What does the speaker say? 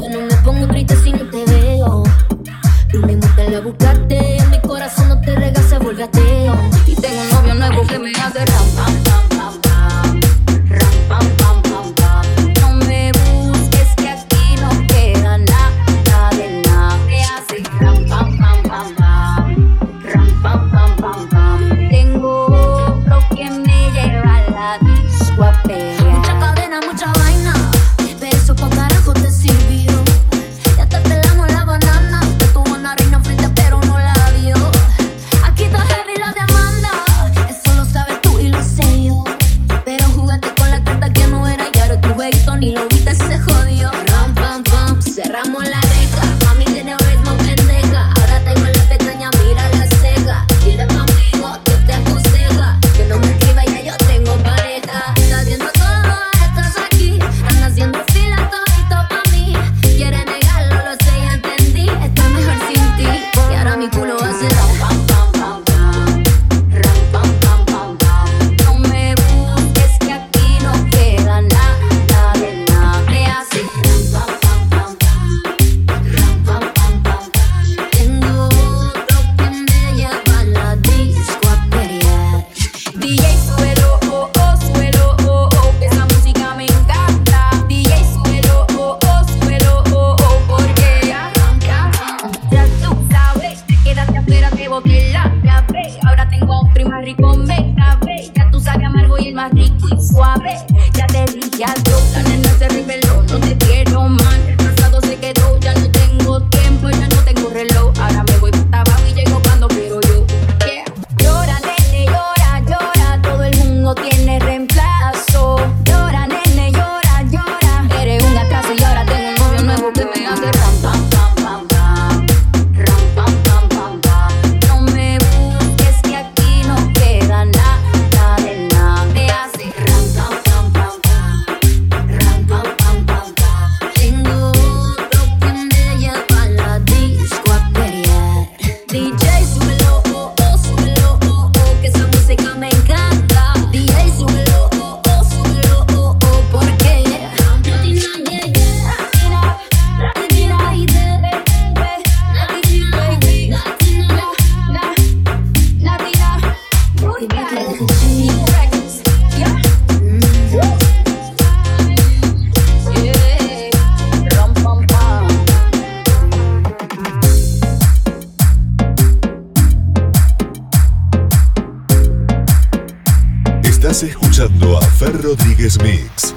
Yo no me pongo triste si no te veo. Tú mismo te la buscaste. En mi corazón no te regas, se vuelve ateo. Y tengo un novio nuevo que me hace ram, pam, pam, pam, pam. Ram, pam, pam, pam, pam. No me busques que aquí no queda nada de nada. Me hace ram, pam, pam, pam, pam. Ram, pam, pam, pam, pam. Tengo lo que me lleva a la disco Y ahorita se rico me grabé. Ya tú sabes amargo y el más rico y suave. Ya te dije adiós, la nena Estás escuchando a Fer Rodríguez Mix.